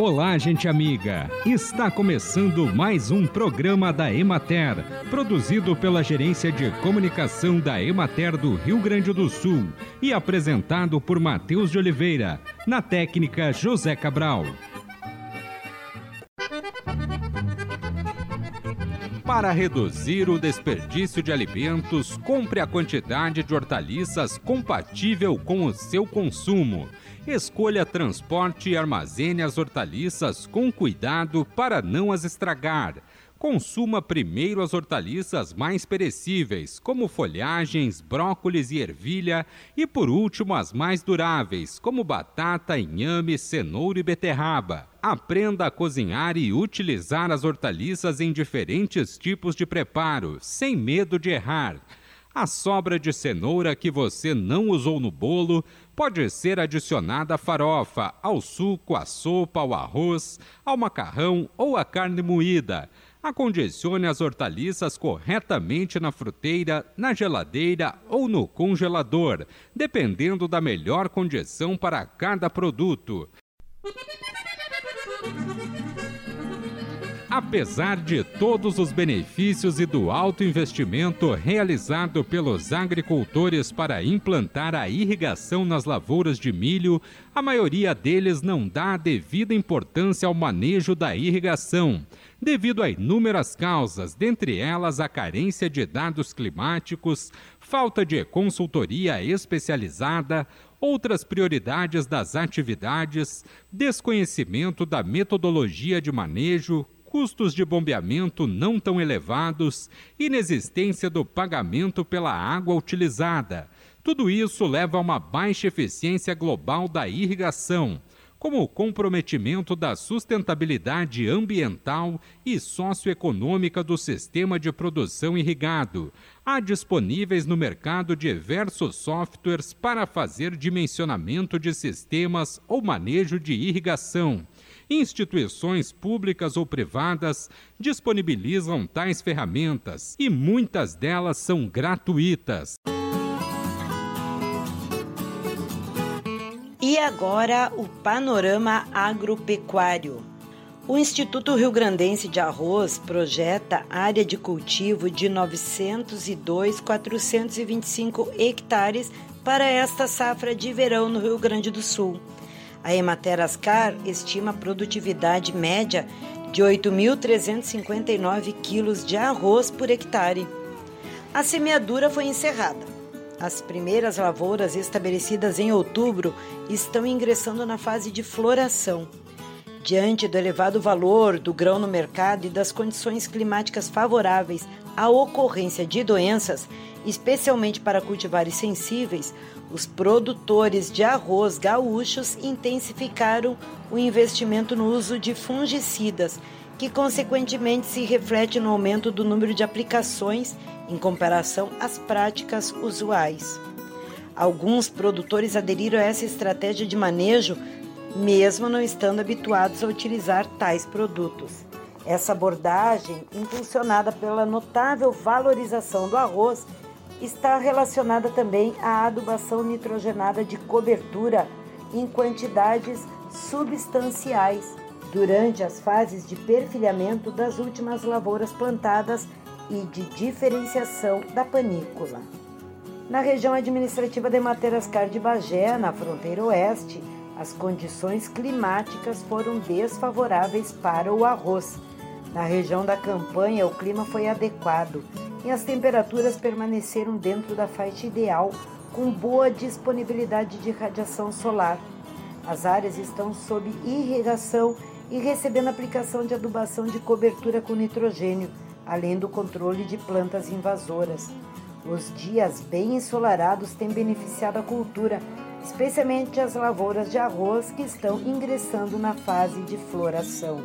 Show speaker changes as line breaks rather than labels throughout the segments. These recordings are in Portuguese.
Olá, gente amiga! Está começando mais um programa da Emater, produzido pela Gerência de Comunicação da Emater do Rio Grande do Sul e apresentado por Matheus de Oliveira, na técnica José Cabral. Para reduzir o desperdício de alimentos, compre a quantidade de hortaliças compatível com o seu consumo Escolha transporte e armazene as hortaliças com cuidado para não as estragar. Consuma primeiro as hortaliças mais perecíveis, como folhagens, brócolis e ervilha, e por último as mais duráveis, como batata, inhame, cenoura e beterraba. Aprenda a cozinhar e utilizar as hortaliças em diferentes tipos de preparo, sem medo de errar. A sobra de cenoura que você não usou no bolo pode ser adicionada à farofa, ao suco, à sopa, ao arroz, ao macarrão ou à carne moída. Acondicione as hortaliças corretamente na fruteira, na geladeira ou no congelador, dependendo da melhor condição para cada produto. Apesar de todos os benefícios e do alto investimento realizado pelos agricultores para implantar a irrigação nas lavouras de milho, a maioria deles não dá a devida importância ao manejo da irrigação, devido a inúmeras causas, dentre elas a carência de dados climáticos, falta de consultoria especializada, outras prioridades das atividades, desconhecimento da metodologia de manejo, custos de bombeamento não tão elevados, inexistência do pagamento pela água utilizada. Tudo isso leva a uma baixa eficiência global da irrigação, como o comprometimento da sustentabilidade ambiental e socioeconômica do sistema de produção irrigado. Há disponíveis no mercado diversos softwares para fazer dimensionamento de sistemas ou manejo de irrigação instituições públicas ou privadas disponibilizam tais ferramentas e muitas delas são gratuitas.
E agora o panorama agropecuário. O Instituto Rio Grandense de Arroz projeta área de cultivo de 902.425 hectares para esta safra de verão no Rio Grande do Sul. A Emater Ascar estima a produtividade média de 8.359 quilos de arroz por hectare. A semeadura foi encerrada. As primeiras lavouras estabelecidas em outubro estão ingressando na fase de floração. Diante do elevado valor do grão no mercado e das condições climáticas favoráveis à ocorrência de doenças, especialmente para cultivares sensíveis, os produtores de arroz gaúchos intensificaram o investimento no uso de fungicidas, que consequentemente se reflete no aumento do número de aplicações em comparação às práticas usuais. Alguns produtores aderiram a essa estratégia de manejo, mesmo não estando habituados a utilizar tais produtos. Essa abordagem, impulsionada pela notável valorização do arroz, está relacionada também à adubação nitrogenada de cobertura em quantidades substanciais durante as fases de perfilhamento das últimas lavouras plantadas e de diferenciação da panícula. Na região administrativa de Materascar de Bagé, na fronteira oeste, as condições climáticas foram desfavoráveis para o arroz. Na região da campanha, o clima foi adequado e as temperaturas permaneceram dentro da faixa ideal, com boa disponibilidade de radiação solar. As áreas estão sob irrigação e recebendo aplicação de adubação de cobertura com nitrogênio, além do controle de plantas invasoras. Os dias bem ensolarados têm beneficiado a cultura, especialmente as lavouras de arroz que estão ingressando na fase de floração.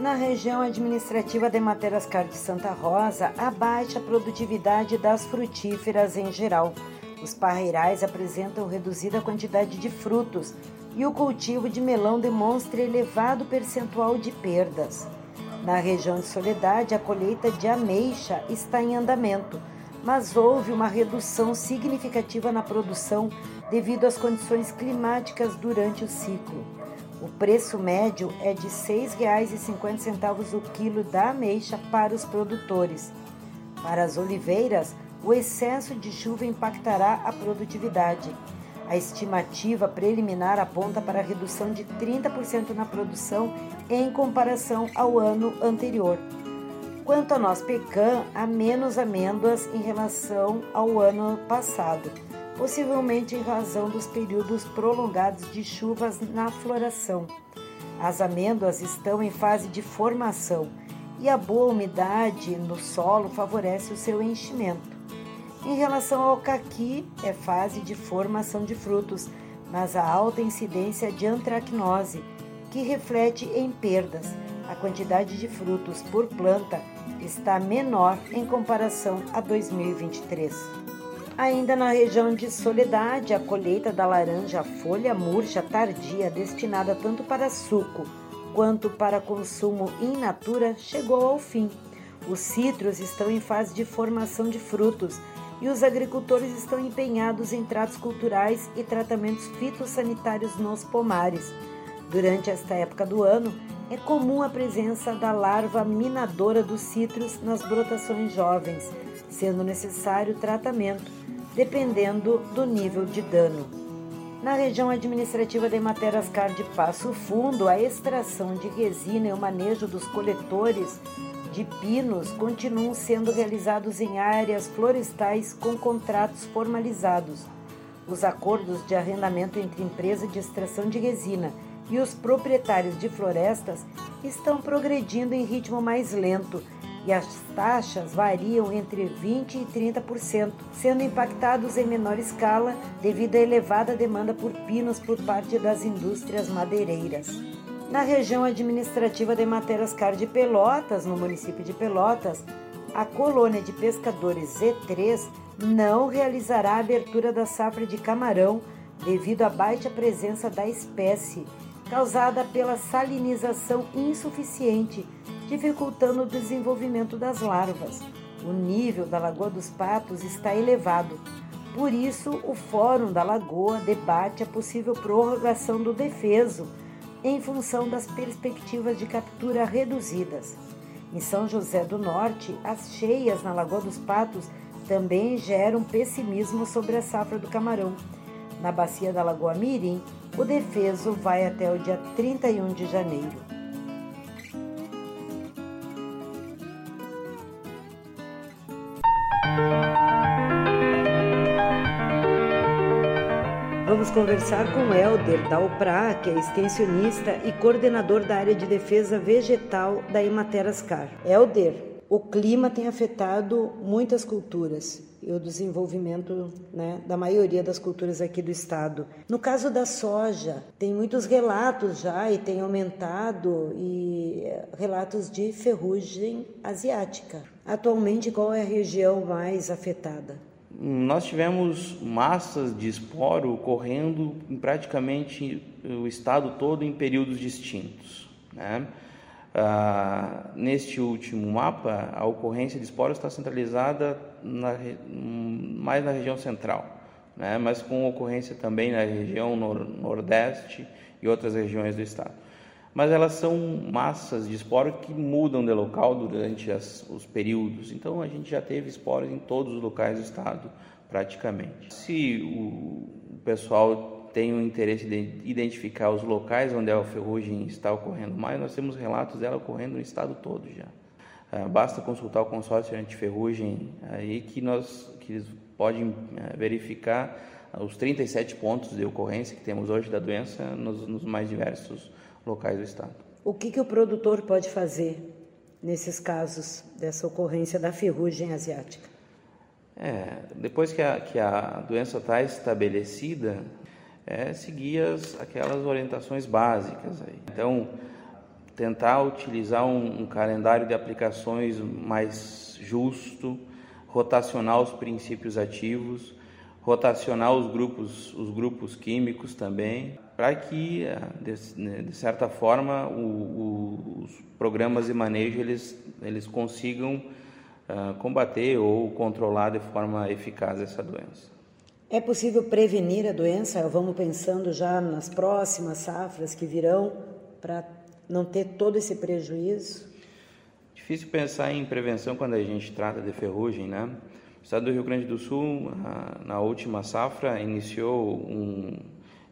Na região administrativa de Materascar de Santa Rosa, a baixa produtividade das frutíferas em geral. Os parreirais apresentam reduzida quantidade de frutos e o cultivo de melão demonstra elevado percentual de perdas. Na região de Soledade, a colheita de ameixa está em andamento, mas houve uma redução significativa na produção devido às condições climáticas durante o ciclo. O preço médio é de R$ 6,50 o quilo da ameixa para os produtores. Para as oliveiras, o excesso de chuva impactará a produtividade. A estimativa preliminar aponta para a redução de 30% na produção em comparação ao ano anterior. Quanto a nós pecan, há menos amêndoas em relação ao ano passado, possivelmente em razão dos períodos prolongados de chuvas na floração. As amêndoas estão em fase de formação e a boa umidade no solo favorece o seu enchimento. Em relação ao caqui, é fase de formação de frutos, mas a alta incidência de antracnose, que reflete em perdas. A quantidade de frutos por planta está menor em comparação a 2023. Ainda na região de Soledade, a colheita da laranja folha murcha tardia, destinada tanto para suco quanto para consumo in natura, chegou ao fim. Os citros estão em fase de formação de frutos e os agricultores estão empenhados em tratos culturais e tratamentos fitossanitários nos pomares. Durante esta época do ano, é comum a presença da larva minadora dos citros nas brotações jovens, sendo necessário tratamento, dependendo do nível de dano. Na região administrativa de Materascar de Passo Fundo, a extração de resina e o manejo dos coletores de pinos continuam sendo realizados em áreas florestais com contratos formalizados. Os acordos de arrendamento entre empresa de extração de resina e os proprietários de florestas estão progredindo em ritmo mais lento e as taxas variam entre 20% e 30%, sendo impactados em menor escala devido à elevada demanda por pinos por parte das indústrias madeireiras. Na região administrativa de Materascar de Pelotas, no município de Pelotas, a colônia de pescadores Z3 não realizará a abertura da safra de camarão devido à baixa presença da espécie, causada pela salinização insuficiente, dificultando o desenvolvimento das larvas. O nível da Lagoa dos Patos está elevado. Por isso, o Fórum da Lagoa debate a possível prorrogação do defeso em função das perspectivas de captura reduzidas. Em São José do Norte, as cheias na Lagoa dos Patos também geram pessimismo sobre a safra do camarão. Na bacia da Lagoa Mirim, o defeso vai até o dia 31 de janeiro. Vamos conversar com Helder Dalprá, que é extensionista e coordenador da área de defesa vegetal da Ematerascar. Helder, o clima tem afetado muitas culturas e o desenvolvimento né, da maioria das culturas aqui do estado. No caso da soja, tem muitos relatos já e tem aumentado e eh, relatos de ferrugem asiática. Atualmente, qual é a região mais afetada?
nós tivemos massas de esporo correndo em praticamente o estado todo em períodos distintos. Né? Ah, neste último mapa, a ocorrência de esporos está centralizada na, mais na região central, né? mas com ocorrência também na região nor nordeste e outras regiões do estado mas elas são massas de esporos que mudam de local durante as, os períodos. Então a gente já teve esporos em todos os locais do estado, praticamente. Se o pessoal tem o interesse de identificar os locais onde a ferrugem está ocorrendo mais, nós temos relatos dela ocorrendo no estado todo já. Ah, basta consultar o consórcio antiferrugem aí que nós que eles podem eh, verificar os 37 pontos de ocorrência que temos hoje da doença nos, nos mais diversos locais do estado.
O que, que o produtor pode fazer nesses casos dessa ocorrência da ferrugem asiática?
É, depois que a, que a doença está estabelecida, é seguir as, aquelas orientações básicas. Aí. Então, tentar utilizar um, um calendário de aplicações mais justo, rotacionar os princípios ativos, rotacionar os grupos, os grupos químicos também, para que, eh, de, né, de, certa forma, o, o, os programas de manejo eles, eles consigam uh, combater ou controlar de forma eficaz essa doença.
É possível prevenir a doença? Vamos pensando já nas próximas safras que virão para não ter todo esse prejuízo?
Difícil pensar em prevenção quando a gente trata de ferrugem, né? O estado do Rio Grande do Sul, na última safra, iniciou um,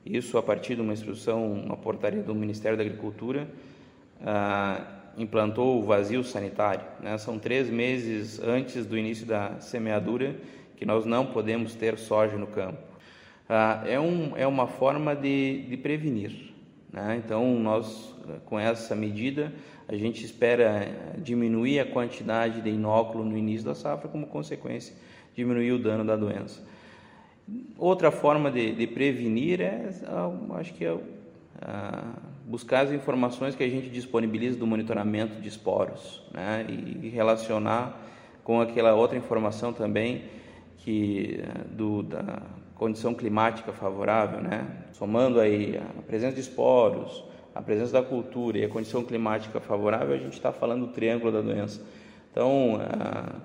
isso a partir de uma instrução, uma portaria do Ministério da Agricultura, uh, implantou o vazio sanitário. Né? São três meses antes do início da semeadura que nós não podemos ter soja no campo. Uh, é, um, é uma forma de, de prevenir. Né? Então, nós, com essa medida, a gente espera diminuir a quantidade de inóculo no início da safra, como consequência, diminuir o dano da doença. Outra forma de, de prevenir é, acho que é buscar as informações que a gente disponibiliza do monitoramento de esporos, né? e relacionar com aquela outra informação também que do, da condição climática favorável, né? Somando aí a presença de esporos, a presença da cultura e a condição climática favorável, a gente está falando do triângulo da doença. Então, ah,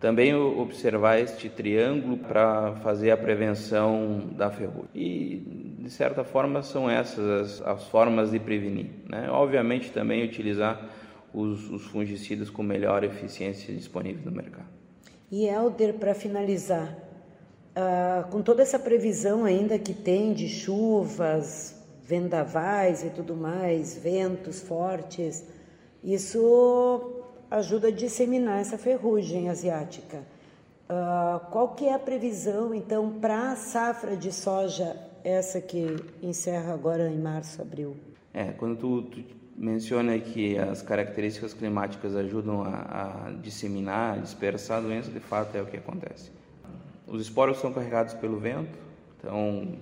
também observar este triângulo para fazer a prevenção da ferrugem. E, de certa forma, são essas as, as formas de prevenir. Né? Obviamente, também utilizar os, os fungicidas com melhor eficiência disponíveis no mercado.
E, Helder, para finalizar, ah, com toda essa previsão ainda que tem de chuvas, vendavais e tudo mais, ventos fortes, isso ajuda a disseminar essa ferrugem asiática. Uh, qual que é a previsão, então, para a safra de soja, essa que encerra agora em março, abril?
É, quando tu, tu menciona que as características climáticas ajudam a, a disseminar, dispersar a doença, de fato é o que acontece. Os esporos são carregados pelo vento, então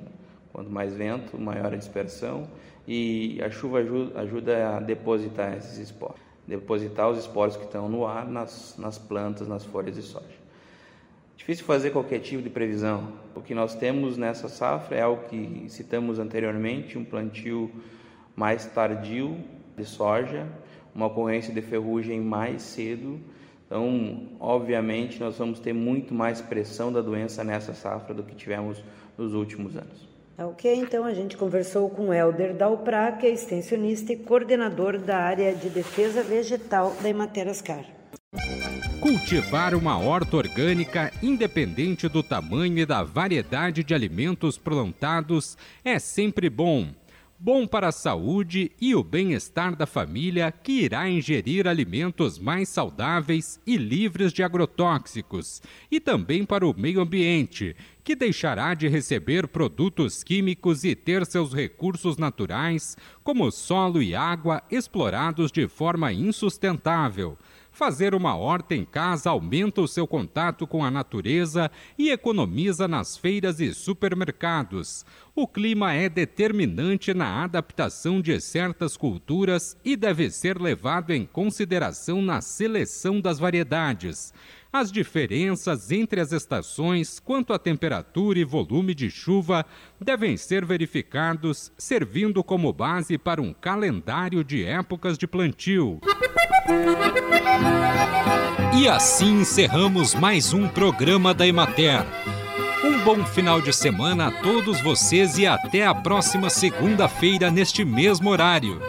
quanto mais vento, maior a dispersão e a chuva ajuda, ajuda a depositar esses esporos, depositar os esporos que estão no ar nas, nas plantas, nas folhas de soja. Difícil fazer qualquer tipo de previsão. O que nós temos nessa safra é algo que citamos anteriormente, um plantio mais tardio de soja, uma ocorrência de ferrugem mais cedo então, obviamente, nós vamos ter muito mais pressão da doença nessa safra do que tivemos nos últimos anos.
Tá ok, então a gente conversou com o Helder Dalprá, que é extensionista e coordenador da área de defesa vegetal da Ematerascar.
Cultivar uma horta orgânica, independente do tamanho e da variedade de alimentos plantados, é sempre bom bom para a saúde e o bem-estar da família que irá ingerir alimentos mais saudáveis e livres de agrotóxicos, e também para o meio ambiente, que deixará de receber produtos químicos e ter seus recursos naturais, como solo e água, explorados de forma insustentável Fazer uma horta em casa aumenta o seu contato com a natureza e economiza nas feiras e supermercados. O clima é determinante na adaptação de certas culturas e deve ser levado em consideração na seleção das variedades. As diferenças entre as estações quanto à temperatura e volume de chuva devem ser verificados, servindo como base para um calendário de épocas de plantio. E assim encerramos mais um programa da Emater. Um bom final de semana a todos vocês e até a próxima segunda-feira neste mesmo horário.